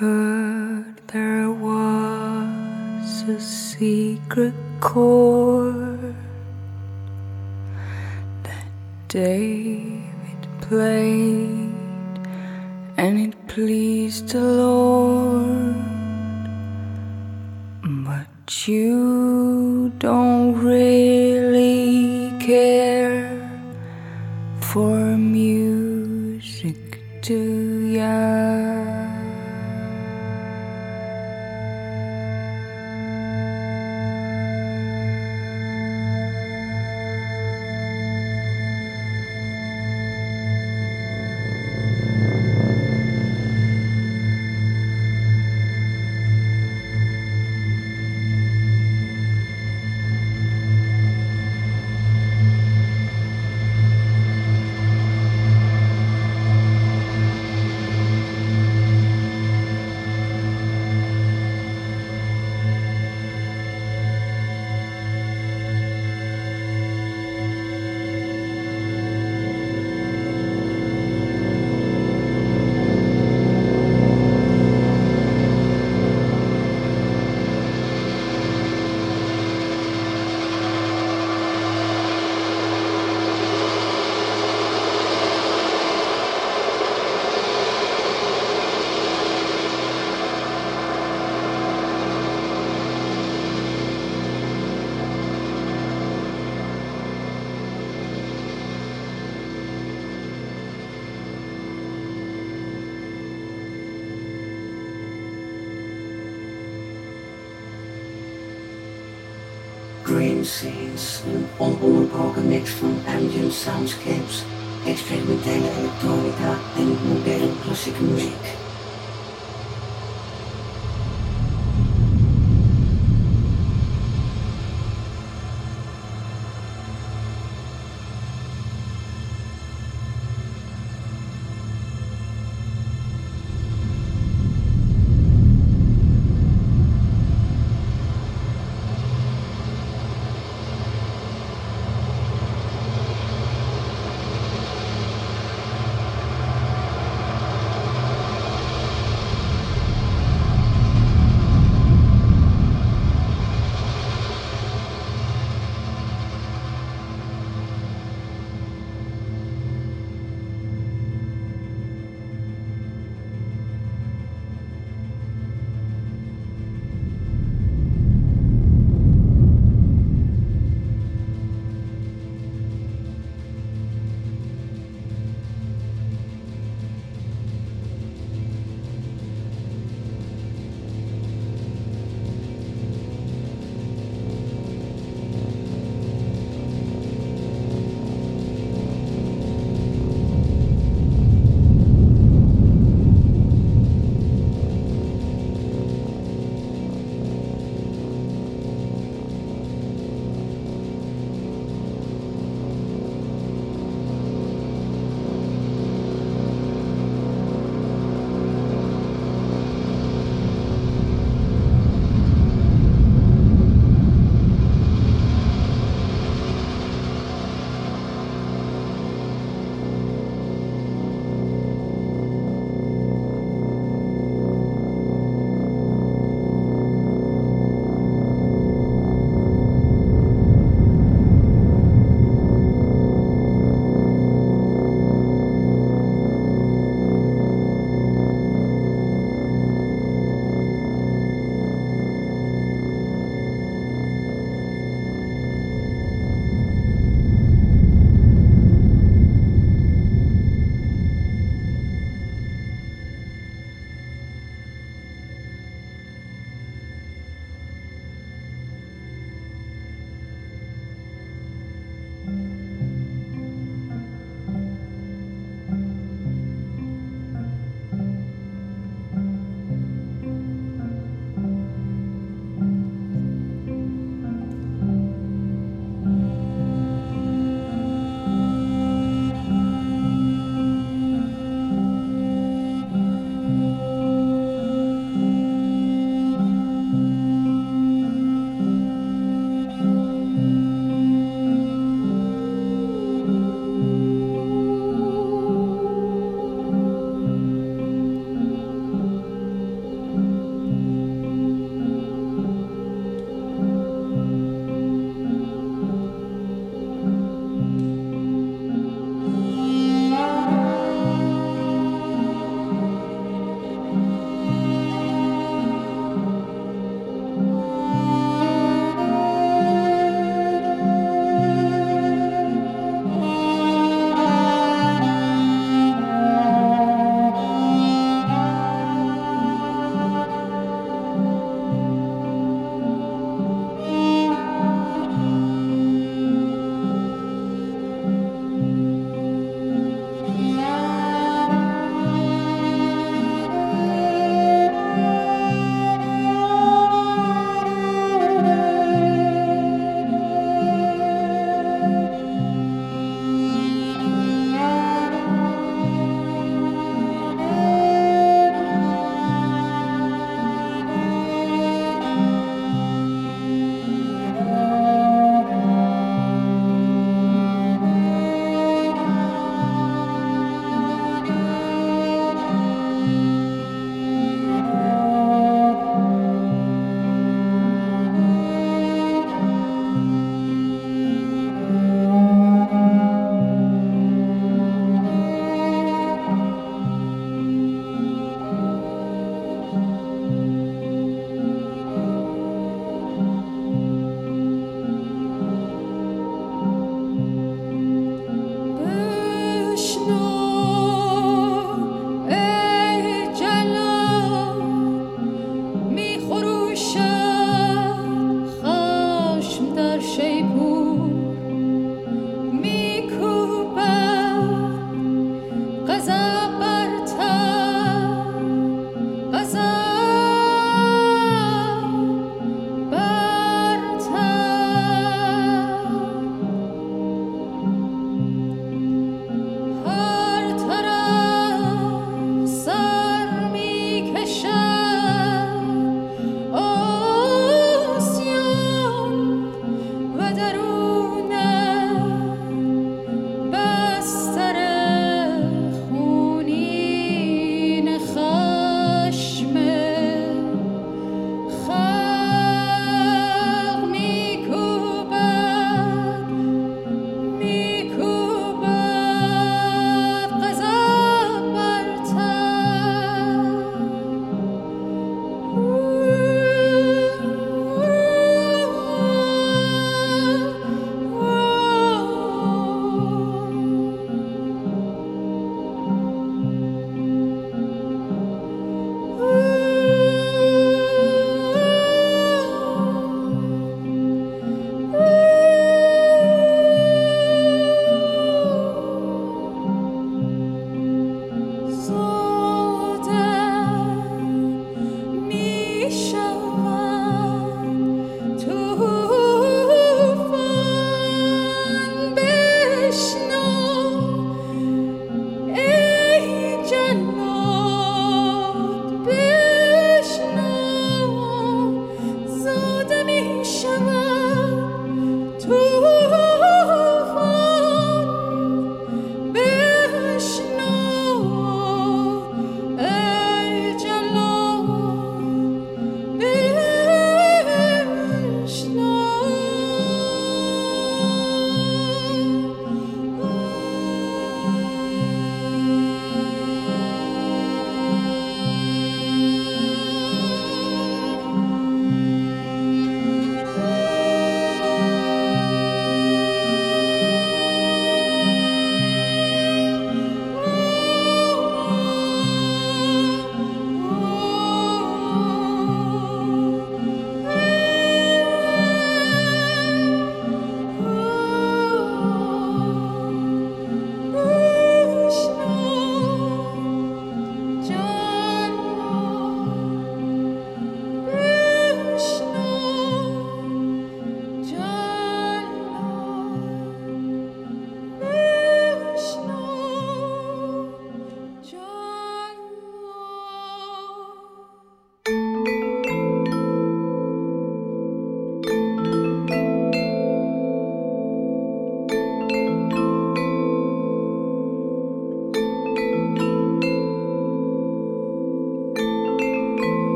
heard there was a secret chord that David played and it pleased the Lord. Mix van ambient soundscapes, experimentele elektronica en moderne klassieke muziek.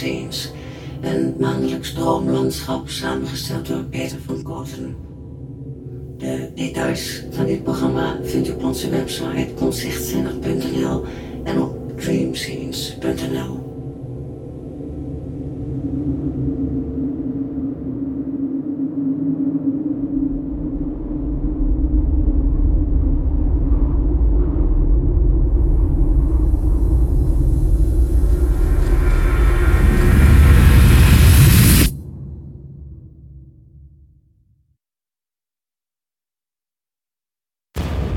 Een maandelijks droomlandschap samengesteld door Peter van Kooten. De details van dit programma vindt u op onze website concertzinnig.nl en op dreamscenes.nl.